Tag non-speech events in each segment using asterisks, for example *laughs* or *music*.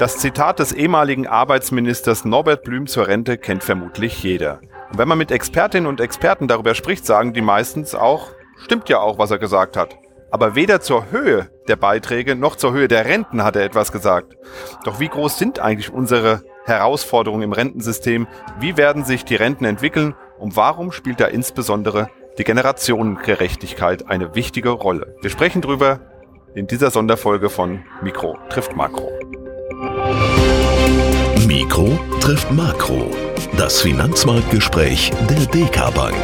Das Zitat des ehemaligen Arbeitsministers Norbert Blüm zur Rente kennt vermutlich jeder. Und wenn man mit Expertinnen und Experten darüber spricht, sagen die meistens auch, stimmt ja auch, was er gesagt hat. Aber weder zur Höhe der Beiträge noch zur Höhe der Renten hat er etwas gesagt. Doch wie groß sind eigentlich unsere Herausforderungen im Rentensystem? Wie werden sich die Renten entwickeln? Und warum spielt da insbesondere die Generationengerechtigkeit eine wichtige Rolle? Wir sprechen drüber in dieser Sonderfolge von Mikro trifft Makro. Mikro trifft Makro. Das Finanzmarktgespräch der DK Bank.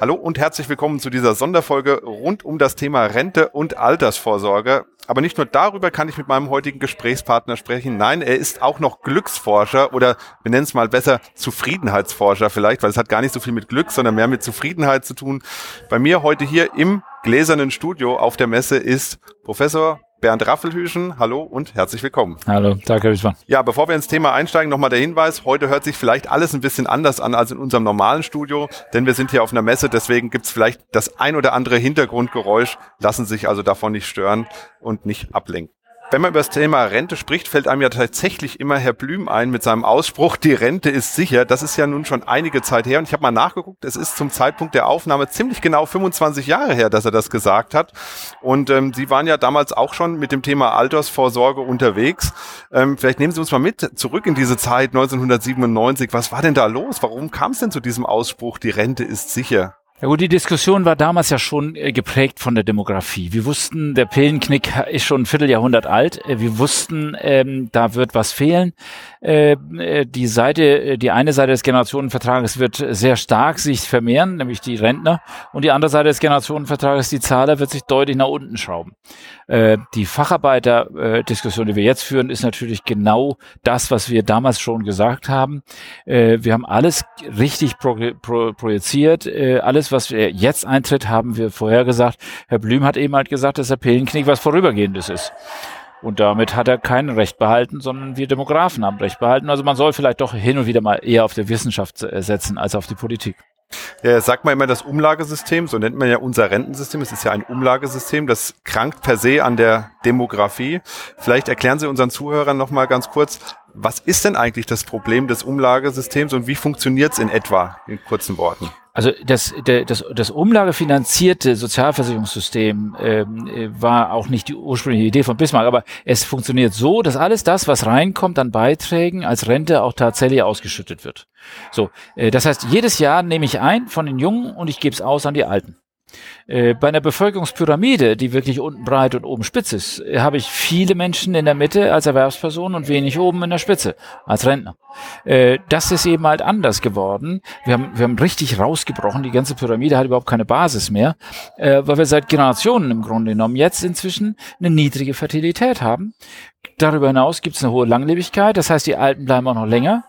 Hallo und herzlich willkommen zu dieser Sonderfolge rund um das Thema Rente und Altersvorsorge. Aber nicht nur darüber kann ich mit meinem heutigen Gesprächspartner sprechen. Nein, er ist auch noch Glücksforscher oder wir nennen es mal besser Zufriedenheitsforscher vielleicht, weil es hat gar nicht so viel mit Glück, sondern mehr mit Zufriedenheit zu tun. Bei mir heute hier im gläsernen Studio auf der Messe ist Professor Bernd Raffelhüschen, hallo und herzlich willkommen. Hallo, danke, Herr Wiesmann. Ja, bevor wir ins Thema einsteigen, nochmal der Hinweis, heute hört sich vielleicht alles ein bisschen anders an als in unserem normalen Studio, denn wir sind hier auf einer Messe, deswegen gibt's vielleicht das ein oder andere Hintergrundgeräusch, lassen sich also davon nicht stören und nicht ablenken. Wenn man über das Thema Rente spricht, fällt einem ja tatsächlich immer Herr Blüm ein mit seinem Ausspruch, die Rente ist sicher. Das ist ja nun schon einige Zeit her und ich habe mal nachgeguckt, es ist zum Zeitpunkt der Aufnahme ziemlich genau 25 Jahre her, dass er das gesagt hat. Und ähm, Sie waren ja damals auch schon mit dem Thema Altersvorsorge unterwegs. Ähm, vielleicht nehmen Sie uns mal mit zurück in diese Zeit 1997. Was war denn da los? Warum kam es denn zu diesem Ausspruch, die Rente ist sicher? Ja gut, die Diskussion war damals ja schon äh, geprägt von der Demografie. Wir wussten, der Pillenknick ist schon ein Vierteljahrhundert alt. Äh, wir wussten, ähm, da wird was fehlen. Äh, äh die Seite, äh, die eine Seite des Generationenvertrages wird sehr stark sich vermehren, nämlich die Rentner. Und die andere Seite des Generationenvertrages, die Zahler, wird sich deutlich nach unten schrauben. Äh, die Facharbeiter-Diskussion, die wir jetzt führen, ist natürlich genau das, was wir damals schon gesagt haben. wir haben alles richtig pro, pro, projiziert, alles was jetzt eintritt, haben wir vorher gesagt. Herr Blüm hat eben halt gesagt, dass der Pillenknick was Vorübergehendes ist. Und damit hat er kein Recht behalten, sondern wir Demografen haben Recht behalten. Also man soll vielleicht doch hin und wieder mal eher auf die Wissenschaft setzen als auf die Politik. Ja, sagt man immer das Umlagesystem, so nennt man ja unser Rentensystem. Es ist ja ein Umlagesystem, das krankt per se an der Demografie. Vielleicht erklären Sie unseren Zuhörern noch mal ganz kurz, was ist denn eigentlich das Problem des Umlagesystems und wie funktioniert es in etwa in kurzen Worten? Also das, das, das umlagefinanzierte Sozialversicherungssystem ähm, äh, war auch nicht die ursprüngliche Idee von Bismarck, aber es funktioniert so, dass alles das, was reinkommt an Beiträgen als Rente auch tatsächlich ausgeschüttet wird. So, äh, das heißt, jedes Jahr nehme ich ein von den Jungen und ich gebe es aus an die Alten. Äh, bei einer Bevölkerungspyramide, die wirklich unten breit und oben spitz ist, äh, habe ich viele Menschen in der Mitte als Erwerbsperson und wenig oben in der Spitze als Rentner. Äh, das ist eben halt anders geworden. Wir haben, wir haben richtig rausgebrochen. Die ganze Pyramide hat überhaupt keine Basis mehr, weil wir seit Generationen im Grunde genommen jetzt inzwischen eine niedrige Fertilität haben. Darüber hinaus gibt es eine hohe Langlebigkeit. Das heißt, die Alten bleiben auch noch länger,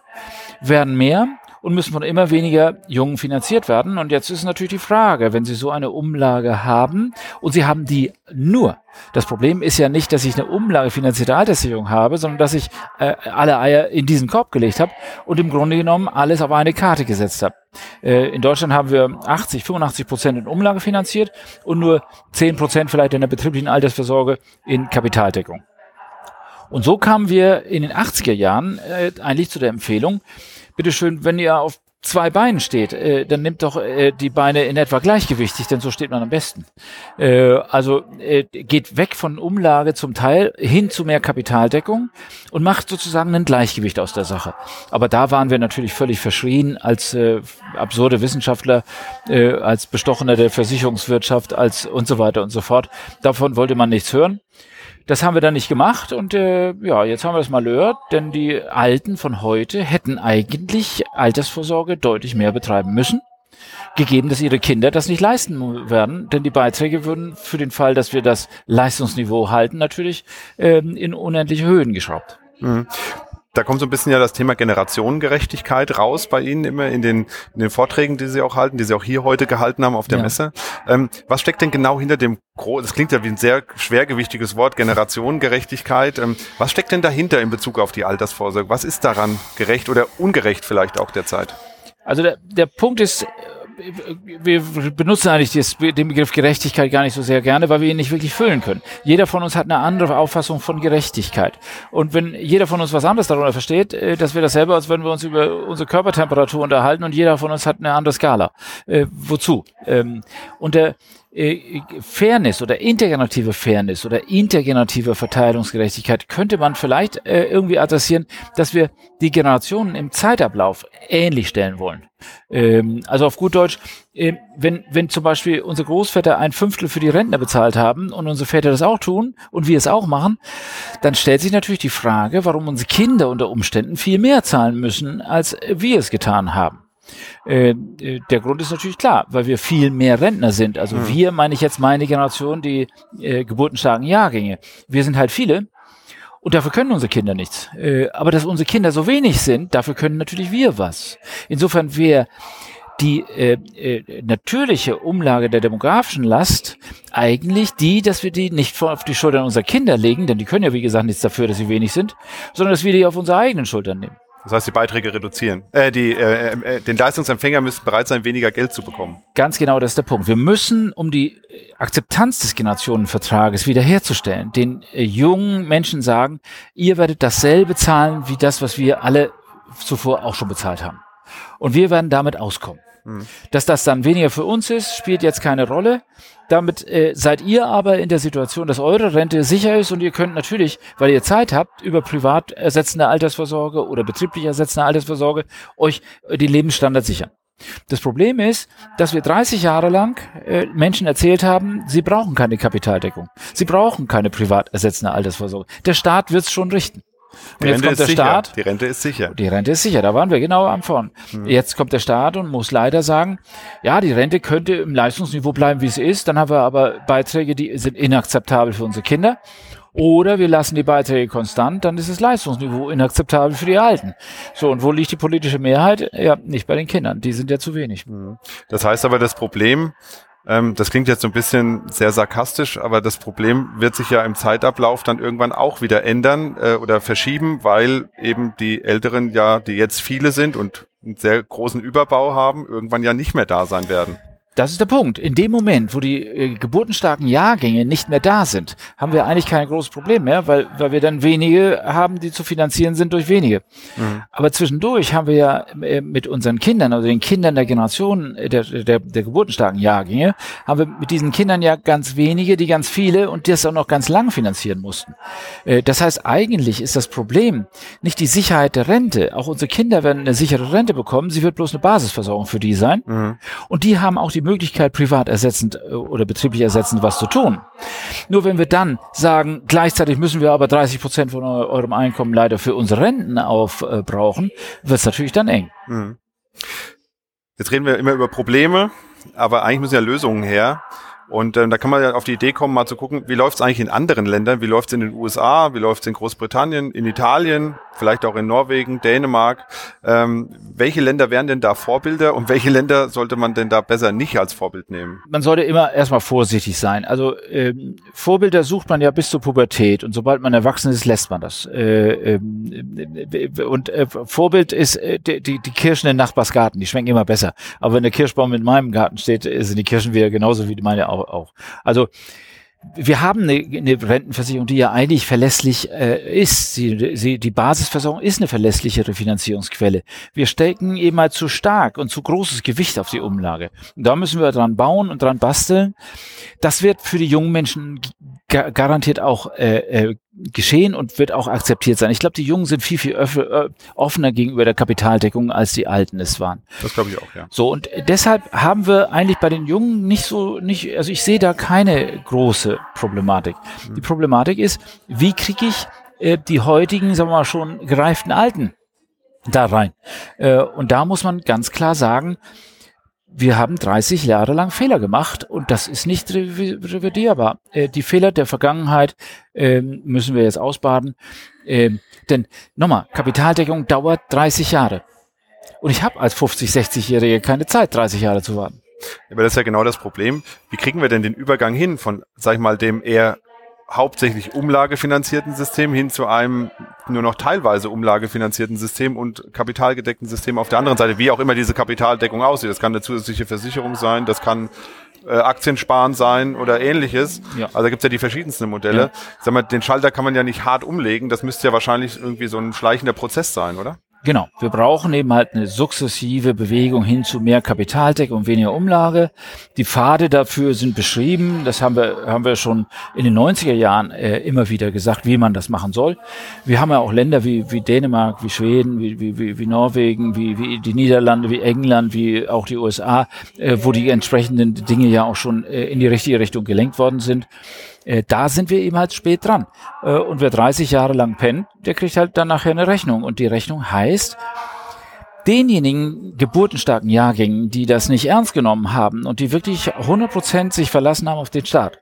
werden mehr und müssen von immer weniger Jungen finanziert werden. Und jetzt ist natürlich die Frage, wenn Sie so eine Umlage haben und Sie haben die nur. Das Problem ist ja nicht, dass ich eine Umlage finanzierte Alterssicherung habe, sondern dass ich äh, alle Eier in diesen Korb gelegt habe und im Grunde genommen alles auf eine Karte gesetzt habe. Äh, in Deutschland haben wir 80, 85 Prozent in Umlage finanziert und nur 10 Prozent vielleicht in der betrieblichen Altersvorsorge in Kapitaldeckung. Und so kamen wir in den 80er Jahren äh, eigentlich zu der Empfehlung, bitteschön, wenn ihr auf zwei Beinen steht, äh, dann nimmt doch äh, die Beine in etwa gleichgewichtig, denn so steht man am besten. Äh, also äh, geht weg von Umlage zum Teil hin zu mehr Kapitaldeckung und macht sozusagen ein Gleichgewicht aus der Sache. Aber da waren wir natürlich völlig verschrien als äh, absurde Wissenschaftler, äh, als Bestochener der Versicherungswirtschaft, als und so weiter und so fort. Davon wollte man nichts hören. Das haben wir dann nicht gemacht und äh, ja, jetzt haben wir das mal gehört, denn die Alten von heute hätten eigentlich Altersvorsorge deutlich mehr betreiben müssen, gegeben, dass ihre Kinder das nicht leisten werden, denn die Beiträge würden für den Fall, dass wir das Leistungsniveau halten, natürlich ähm, in unendliche Höhen geschraubt. Mhm da kommt so ein bisschen ja das Thema Generationengerechtigkeit raus bei Ihnen immer in den, in den Vorträgen, die Sie auch halten, die Sie auch hier heute gehalten haben auf der ja. Messe. Ähm, was steckt denn genau hinter dem, das klingt ja wie ein sehr schwergewichtiges Wort, Generationengerechtigkeit. Ähm, was steckt denn dahinter in Bezug auf die Altersvorsorge? Was ist daran gerecht oder ungerecht vielleicht auch derzeit? Also der, der Punkt ist, wir benutzen eigentlich das, den Begriff Gerechtigkeit gar nicht so sehr gerne, weil wir ihn nicht wirklich füllen können. Jeder von uns hat eine andere Auffassung von Gerechtigkeit. Und wenn jeder von uns was anderes darunter versteht, äh, dass wir dasselbe, als wenn wir uns über unsere Körpertemperatur unterhalten und jeder von uns hat eine andere Skala. Äh, wozu? Ähm, und der äh, Fairness oder integrative Fairness oder intergenerative Verteilungsgerechtigkeit könnte man vielleicht äh, irgendwie adressieren, dass wir die Generationen im Zeitablauf ähnlich stellen wollen. Ähm, also auf gut Deutsch, äh, wenn, wenn zum Beispiel unsere Großväter ein Fünftel für die Rentner bezahlt haben und unsere Väter das auch tun und wir es auch machen, dann stellt sich natürlich die Frage, warum unsere Kinder unter Umständen viel mehr zahlen müssen, als wir es getan haben. Äh, äh, der Grund ist natürlich klar, weil wir viel mehr Rentner sind. Also mhm. wir, meine ich jetzt meine Generation, die äh, geburtenstarken Jahrgänge. Wir sind halt viele und dafür können unsere Kinder nichts. Äh, aber dass unsere Kinder so wenig sind, dafür können natürlich wir was. Insofern wäre die äh, äh, natürliche Umlage der demografischen Last eigentlich die, dass wir die nicht auf die Schultern unserer Kinder legen, denn die können ja wie gesagt nichts dafür, dass sie wenig sind, sondern dass wir die auf unsere eigenen Schultern nehmen. Das heißt, die Beiträge reduzieren. Äh, die, äh, äh, den Leistungsempfänger müssen bereit sein, weniger Geld zu bekommen. Ganz genau, das ist der Punkt. Wir müssen, um die Akzeptanz des Generationenvertrages wiederherzustellen, den äh, jungen Menschen sagen, ihr werdet dasselbe zahlen wie das, was wir alle zuvor auch schon bezahlt haben. Und wir werden damit auskommen. Hm. Dass das dann weniger für uns ist, spielt jetzt keine Rolle. Damit äh, seid ihr aber in der Situation, dass eure Rente sicher ist und ihr könnt natürlich, weil ihr Zeit habt, über privat ersetzende Altersvorsorge oder betrieblich ersetzende Altersvorsorge euch äh, den Lebensstandard sichern. Das Problem ist, dass wir 30 Jahre lang äh, Menschen erzählt haben, sie brauchen keine Kapitaldeckung. Sie brauchen keine privat ersetzende Altersvorsorge. Der Staat wird es schon richten. Und jetzt kommt der sicher. Staat. Die Rente ist sicher. Die Rente ist sicher. Da waren wir genau am Vorn. Mhm. Jetzt kommt der Staat und muss leider sagen, ja, die Rente könnte im Leistungsniveau bleiben, wie es ist. Dann haben wir aber Beiträge, die sind inakzeptabel für unsere Kinder. Oder wir lassen die Beiträge konstant, dann ist das Leistungsniveau inakzeptabel für die Alten. So, und wo liegt die politische Mehrheit? Ja, nicht bei den Kindern. Die sind ja zu wenig. Mhm. Das heißt aber, das Problem ähm, das klingt jetzt so ein bisschen sehr sarkastisch, aber das Problem wird sich ja im Zeitablauf dann irgendwann auch wieder ändern äh, oder verschieben, weil eben die Älteren ja, die jetzt viele sind und einen sehr großen Überbau haben, irgendwann ja nicht mehr da sein werden. Das ist der Punkt. In dem Moment, wo die äh, geburtenstarken Jahrgänge nicht mehr da sind, haben wir eigentlich kein großes Problem mehr, weil, weil wir dann wenige haben, die zu finanzieren sind durch wenige. Mhm. Aber zwischendurch haben wir ja äh, mit unseren Kindern, also den Kindern der Generation äh, der, der, der geburtenstarken Jahrgänge, haben wir mit diesen Kindern ja ganz wenige, die ganz viele und das auch noch ganz lang finanzieren mussten. Äh, das heißt, eigentlich ist das Problem nicht die Sicherheit der Rente. Auch unsere Kinder werden eine sichere Rente bekommen. Sie wird bloß eine Basisversorgung für die sein. Mhm. Und die haben auch die die Möglichkeit, privat ersetzend äh, oder betrieblich ersetzend was zu tun. Nur wenn wir dann sagen, gleichzeitig müssen wir aber 30 Prozent von eurem Einkommen leider für unsere Renten aufbrauchen, äh, wird es natürlich dann eng. Mhm. Jetzt reden wir immer über Probleme, aber eigentlich müssen ja Lösungen her. Und ähm, da kann man ja auf die Idee kommen, mal zu gucken, wie läuft es eigentlich in anderen Ländern, wie läuft es in den USA, wie läuft es in Großbritannien, in Italien, vielleicht auch in Norwegen, Dänemark. Ähm, welche Länder wären denn da Vorbilder und welche Länder sollte man denn da besser nicht als Vorbild nehmen? Man sollte immer erstmal vorsichtig sein. Also ähm, Vorbilder sucht man ja bis zur Pubertät und sobald man erwachsen ist, lässt man das. Äh, äh, und äh, Vorbild ist äh, die, die, die Kirschen in Nachbarsgarten, die schmecken immer besser. Aber wenn der Kirschbaum in meinem Garten steht, sind die Kirschen wieder genauso wie meine auch auch. Also wir haben eine, eine Rentenversicherung, die ja eigentlich verlässlich äh, ist. Sie, sie, die Basisversorgung ist eine verlässlichere Finanzierungsquelle. Wir stecken eben mal zu stark und zu großes Gewicht auf die Umlage. Und da müssen wir dran bauen und dran basteln. Das wird für die jungen Menschen garantiert auch äh, äh, geschehen und wird auch akzeptiert sein. Ich glaube, die Jungen sind viel, viel äh, offener gegenüber der Kapitaldeckung, als die Alten es waren. Das glaube ich auch, ja. So, und deshalb haben wir eigentlich bei den Jungen nicht so, nicht, also ich sehe da keine große Problematik. Mhm. Die Problematik ist, wie kriege ich äh, die heutigen, sagen wir mal, schon gereiften Alten da rein? Äh, und da muss man ganz klar sagen, wir haben 30 Jahre lang Fehler gemacht und das ist nicht revidierbar. Äh, die Fehler der Vergangenheit äh, müssen wir jetzt ausbaden. Äh, denn nochmal, Kapitaldeckung dauert 30 Jahre. Und ich habe als 50, 60-Jährige keine Zeit, 30 Jahre zu warten. Aber das ist ja genau das Problem. Wie kriegen wir denn den Übergang hin von, sag ich mal, dem eher hauptsächlich umlagefinanzierten System hin zu einem nur noch teilweise umlagefinanzierten System und kapitalgedeckten System auf der anderen Seite, wie auch immer diese Kapitaldeckung aussieht. Das kann eine zusätzliche Versicherung sein, das kann äh, Aktiensparen sein oder ähnliches. Ja. Also da gibt's ja die verschiedensten Modelle. Ja. Sag mal, den Schalter kann man ja nicht hart umlegen, das müsste ja wahrscheinlich irgendwie so ein schleichender Prozess sein, oder? Genau, wir brauchen eben halt eine sukzessive Bewegung hin zu mehr Kapitaldeckung und weniger Umlage. Die Pfade dafür sind beschrieben. Das haben wir, haben wir schon in den 90er Jahren äh, immer wieder gesagt, wie man das machen soll. Wir haben ja auch Länder wie, wie Dänemark, wie Schweden, wie, wie, wie Norwegen, wie, wie die Niederlande, wie England, wie auch die USA, äh, wo die entsprechenden Dinge ja auch schon äh, in die richtige Richtung gelenkt worden sind. Äh, da sind wir eben halt spät dran. Äh, und wer 30 Jahre lang pennt, der kriegt halt dann nachher eine Rechnung. Und die Rechnung heißt, denjenigen geburtenstarken Jahrgängen, die das nicht ernst genommen haben und die wirklich 100% sich verlassen haben auf den Staat,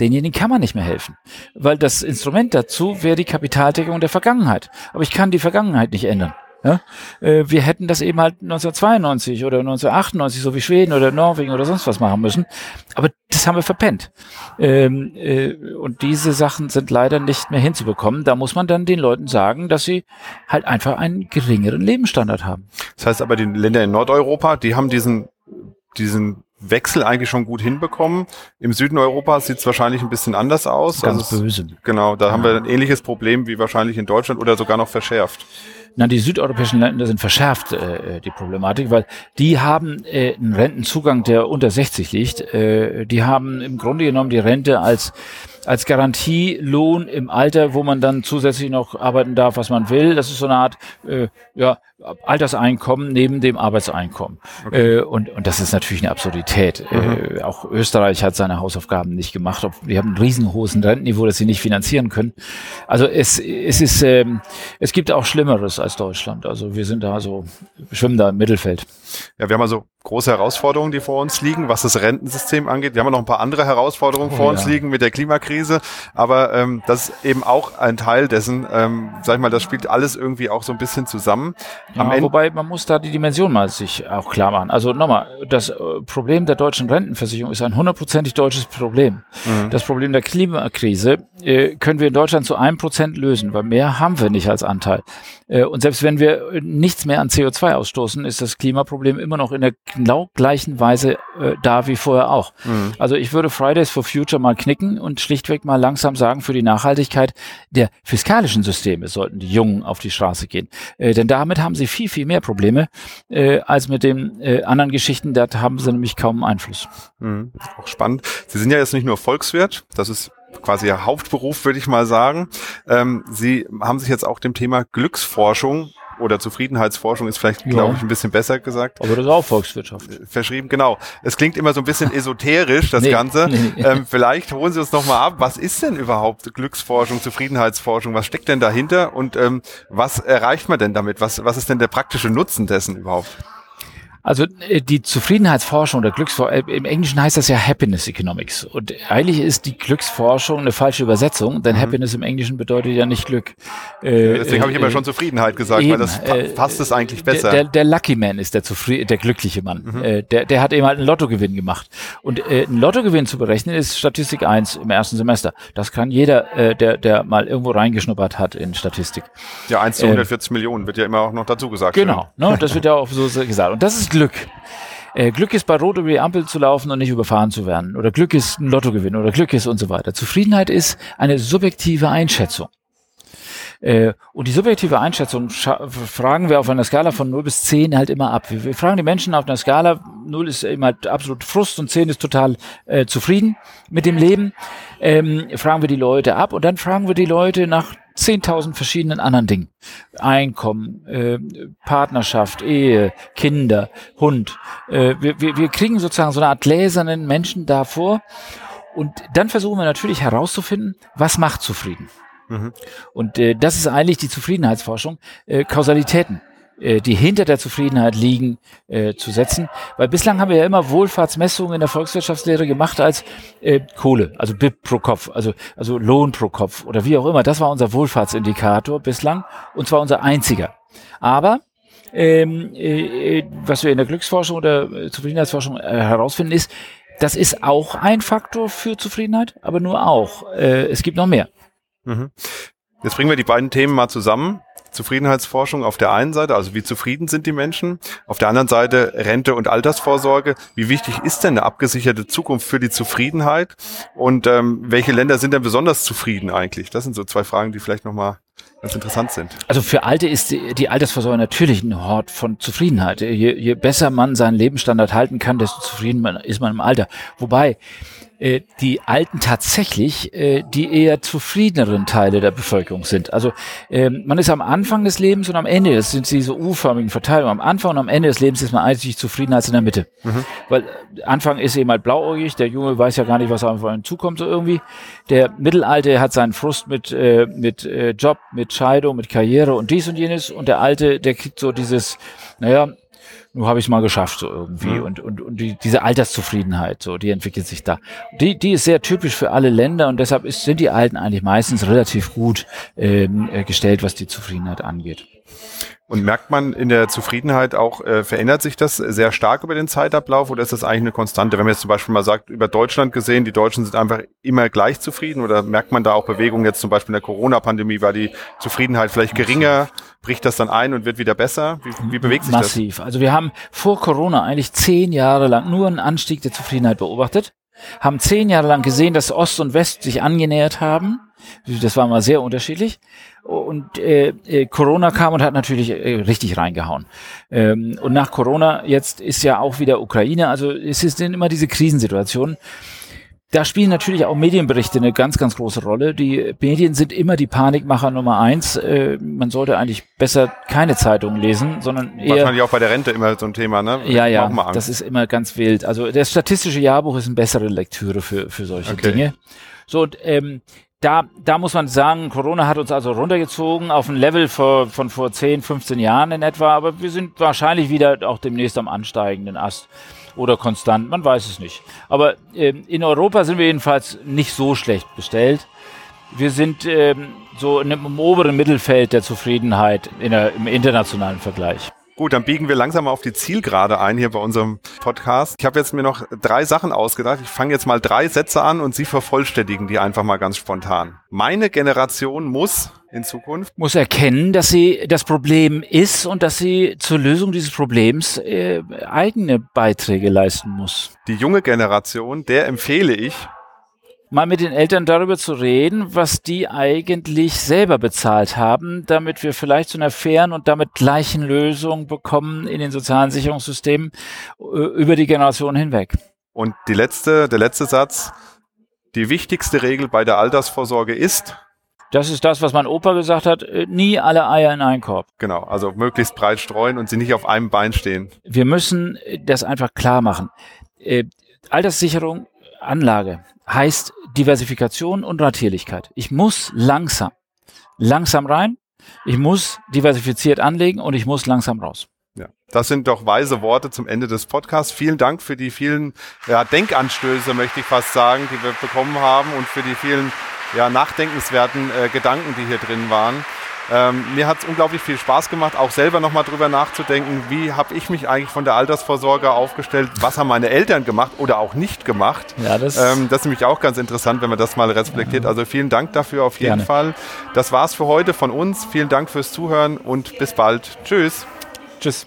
denjenigen kann man nicht mehr helfen. Weil das Instrument dazu wäre die Kapitaldeckung der Vergangenheit. Aber ich kann die Vergangenheit nicht ändern. Ja? Äh, wir hätten das eben halt 1992 oder 1998, so wie Schweden oder Norwegen oder sonst was machen müssen. Aber das haben wir verpennt. Ähm, äh, und diese Sachen sind leider nicht mehr hinzubekommen. Da muss man dann den Leuten sagen, dass sie halt einfach einen geringeren Lebensstandard haben. Das heißt aber, die Länder in Nordeuropa, die haben diesen, diesen Wechsel eigentlich schon gut hinbekommen. Im Süden Europas sieht es wahrscheinlich ein bisschen anders aus. Ganz also böse. Genau, da ja. haben wir ein ähnliches Problem wie wahrscheinlich in Deutschland oder sogar noch verschärft. Na, die südeuropäischen Länder sind verschärft, äh, die Problematik, weil die haben äh, einen Rentenzugang, der unter 60 liegt. Äh, die haben im Grunde genommen die Rente als als Garantielohn im Alter, wo man dann zusätzlich noch arbeiten darf, was man will. Das ist so eine Art äh, ja, Alterseinkommen neben dem Arbeitseinkommen. Okay. Äh, und, und das ist natürlich eine Absurdität. Mhm. Äh, auch Österreich hat seine Hausaufgaben nicht gemacht. Wir haben ein riesenhohes Rentenniveau, das sie nicht finanzieren können. Also es, es ist, ähm, es gibt auch Schlimmeres als Deutschland. Also wir sind da so, schwimmen da im Mittelfeld. Ja, wir haben also große Herausforderungen, die vor uns liegen, was das Rentensystem angeht. Wir haben noch ein paar andere Herausforderungen oh, vor uns ja. liegen mit der Klimakrise, aber ähm, das ist eben auch ein Teil dessen, ähm, sag ich mal, das spielt alles irgendwie auch so ein bisschen zusammen. Am ja, wobei man muss da die Dimension mal sich auch klar machen. Also nochmal, das äh, Problem der deutschen Rentenversicherung ist ein hundertprozentig deutsches Problem. Mhm. Das Problem der Klimakrise äh, können wir in Deutschland zu einem Prozent lösen, weil mehr haben wir nicht als Anteil. Äh, und selbst wenn wir nichts mehr an CO2 ausstoßen, ist das Klimaproblem immer noch in der genau gleichen Weise äh, da wie vorher auch. Mhm. Also ich würde Fridays for Future mal knicken und schlichtweg mal langsam sagen, für die Nachhaltigkeit der fiskalischen Systeme sollten die Jungen auf die Straße gehen. Äh, denn damit haben sie viel, viel mehr Probleme äh, als mit den äh, anderen Geschichten. Da haben sie nämlich kaum Einfluss. Mhm. Auch spannend. Sie sind ja jetzt nicht nur Volkswirt, das ist quasi Ihr Hauptberuf, würde ich mal sagen. Ähm, Sie haben sich jetzt auch dem Thema Glücksforschung oder Zufriedenheitsforschung ist vielleicht, ja. glaube ich, ein bisschen besser gesagt. Aber das ist auch Volkswirtschaft. Äh, verschrieben, genau. Es klingt immer so ein bisschen *laughs* esoterisch, das nee, Ganze. Nee. Ähm, vielleicht holen Sie uns noch mal ab. Was ist denn überhaupt Glücksforschung, Zufriedenheitsforschung? Was steckt denn dahinter? Und ähm, was erreicht man denn damit? Was, was ist denn der praktische Nutzen dessen überhaupt? Also äh, die Zufriedenheitsforschung oder Glücksforschung, äh, im Englischen heißt das ja Happiness Economics. Und eigentlich ist die Glücksforschung eine falsche Übersetzung, denn mhm. Happiness im Englischen bedeutet ja nicht Glück. Äh, Deswegen habe ich immer schon Zufriedenheit gesagt, eben, weil das passt es eigentlich besser. Der, der, Lucky Man ist der, der glückliche Mann. Mhm. der, der hat eben halt einen Lottogewinn gemacht. Und ein Lottogewinn zu berechnen ist Statistik 1 im ersten Semester. Das kann jeder, der, der mal irgendwo reingeschnuppert hat in Statistik. Ja, 1 zu 140 ähm, Millionen wird ja immer auch noch dazu gesagt. Genau, ne, das wird ja auch so gesagt. Und das ist Glück. Äh, Glück ist bei Rot über die Ampel zu laufen und nicht überfahren zu werden. Oder Glück ist ein Lottogewinn oder Glück ist und so weiter. Zufriedenheit ist eine subjektive Einschätzung. Äh, und die subjektive Einschätzung fragen wir auf einer Skala von 0 bis 10 halt immer ab. Wir, wir fragen die Menschen auf einer Skala, 0 ist immer absolut Frust und 10 ist total äh, zufrieden mit dem Leben. Ähm, fragen wir die Leute ab und dann fragen wir die Leute nach 10.000 verschiedenen anderen Dingen. Einkommen, äh, Partnerschaft, Ehe, Kinder, Hund. Äh, wir, wir, wir kriegen sozusagen so eine Art gläsernen Menschen davor. Und dann versuchen wir natürlich herauszufinden, was macht zufrieden. Mhm. Und äh, das ist eigentlich die Zufriedenheitsforschung, äh, Kausalitäten. Äh, die hinter der Zufriedenheit liegen, äh, zu setzen. Weil bislang haben wir ja immer Wohlfahrtsmessungen in der Volkswirtschaftslehre gemacht als äh, Kohle, also BIP pro Kopf, also, also Lohn pro Kopf oder wie auch immer. Das war unser Wohlfahrtsindikator bislang und zwar unser einziger. Aber ähm, äh, was wir in der Glücksforschung oder äh, Zufriedenheitsforschung äh, herausfinden, ist, das ist auch ein Faktor für Zufriedenheit, aber nur auch. Äh, es gibt noch mehr. Mhm Jetzt bringen wir die beiden Themen mal zusammen. Zufriedenheitsforschung auf der einen Seite, also wie zufrieden sind die Menschen, auf der anderen Seite Rente und Altersvorsorge. Wie wichtig ist denn eine abgesicherte Zukunft für die Zufriedenheit und ähm, welche Länder sind denn besonders zufrieden eigentlich? Das sind so zwei Fragen, die vielleicht nochmal ganz interessant sind. Also für Alte ist die, die Altersvorsorge natürlich ein Hort von Zufriedenheit. Je, je besser man seinen Lebensstandard halten kann, desto zufriedener ist man im Alter. Wobei äh, die Alten tatsächlich äh, die eher zufriedeneren Teile der Bevölkerung sind. Also ähm, man ist am Anfang des Lebens und am Ende, das sind diese U-förmigen Verteilungen, am Anfang und am Ende des Lebens ist man eigentlich zufriedener als in der Mitte. Mhm. Weil äh, Anfang ist eben halt blauäugig, der Junge weiß ja gar nicht, was auf ihn zukommt so irgendwie. Der Mittelalte hat seinen Frust mit, äh, mit äh, Job, mit Scheidung, mit Karriere und dies und jenes. Und der Alte, der kriegt so dieses, naja, nur habe ich es mal geschafft so irgendwie. Mhm. und und und die, diese Alterszufriedenheit so die entwickelt sich da. Die die ist sehr typisch für alle Länder und deshalb ist, sind die Alten eigentlich meistens relativ gut ähm, äh, gestellt was die Zufriedenheit angeht und merkt man in der Zufriedenheit auch, äh, verändert sich das sehr stark über den Zeitablauf oder ist das eigentlich eine Konstante? Wenn man jetzt zum Beispiel mal sagt, über Deutschland gesehen, die Deutschen sind einfach immer gleich zufrieden oder merkt man da auch Bewegungen jetzt zum Beispiel in der Corona-Pandemie, war die Zufriedenheit vielleicht geringer? Bricht das dann ein und wird wieder besser? Wie, wie bewegt sich Massiv. das? Massiv. Also wir haben vor Corona eigentlich zehn Jahre lang nur einen Anstieg der Zufriedenheit beobachtet, haben zehn Jahre lang gesehen, dass Ost und West sich angenähert haben. Das war mal sehr unterschiedlich und äh, äh, Corona kam und hat natürlich äh, richtig reingehauen. Ähm, und nach Corona jetzt ist ja auch wieder Ukraine, also es sind immer diese Krisensituationen. Da spielen natürlich auch Medienberichte eine ganz, ganz große Rolle. Die Medien sind immer die Panikmacher Nummer eins. Äh, man sollte eigentlich besser keine Zeitungen lesen, sondern eher... Wahrscheinlich auch bei der Rente immer so ein Thema, ne? Ja, ja, das ist immer ganz wild. Also das statistische Jahrbuch ist eine bessere Lektüre für, für solche okay. Dinge. So, und, ähm, da, da muss man sagen, Corona hat uns also runtergezogen auf ein Level vor, von vor 10, 15 Jahren in etwa, aber wir sind wahrscheinlich wieder auch demnächst am ansteigenden Ast oder konstant, man weiß es nicht. Aber äh, in Europa sind wir jedenfalls nicht so schlecht bestellt. Wir sind ähm, so im oberen Mittelfeld der Zufriedenheit in der, im internationalen Vergleich. Gut, dann biegen wir langsam auf die Zielgerade ein hier bei unserem Podcast. Ich habe jetzt mir noch drei Sachen ausgedacht. Ich fange jetzt mal drei Sätze an und Sie vervollständigen die einfach mal ganz spontan. Meine Generation muss in Zukunft muss erkennen, dass sie das Problem ist und dass sie zur Lösung dieses Problems äh, eigene Beiträge leisten muss. Die junge Generation, der empfehle ich, mal mit den Eltern darüber zu reden, was die eigentlich selber bezahlt haben, damit wir vielleicht zu einer fairen und damit gleichen Lösung bekommen in den sozialen Sicherungssystemen äh, über die Generation hinweg. Und die letzte, der letzte Satz, die wichtigste Regel bei der Altersvorsorge ist, das ist das, was mein Opa gesagt hat, äh, nie alle Eier in einen Korb. Genau, also möglichst breit streuen und sie nicht auf einem Bein stehen. Wir müssen das einfach klar machen. Äh, Alterssicherung, Anlage heißt Diversifikation und Ratierlichkeit. Ich muss langsam, langsam rein, ich muss diversifiziert anlegen und ich muss langsam raus. Ja, das sind doch weise Worte zum Ende des Podcasts. Vielen Dank für die vielen ja, Denkanstöße, möchte ich fast sagen, die wir bekommen haben und für die vielen ja, nachdenkenswerten äh, Gedanken, die hier drin waren. Ähm, mir hat es unglaublich viel Spaß gemacht, auch selber nochmal drüber nachzudenken, wie habe ich mich eigentlich von der Altersvorsorge aufgestellt, was haben meine Eltern gemacht oder auch nicht gemacht. Ja, das, ähm, das ist nämlich auch ganz interessant, wenn man das mal reflektiert. Also vielen Dank dafür auf jeden Gerne. Fall. Das war's für heute von uns. Vielen Dank fürs Zuhören und bis bald. Tschüss. Tschüss.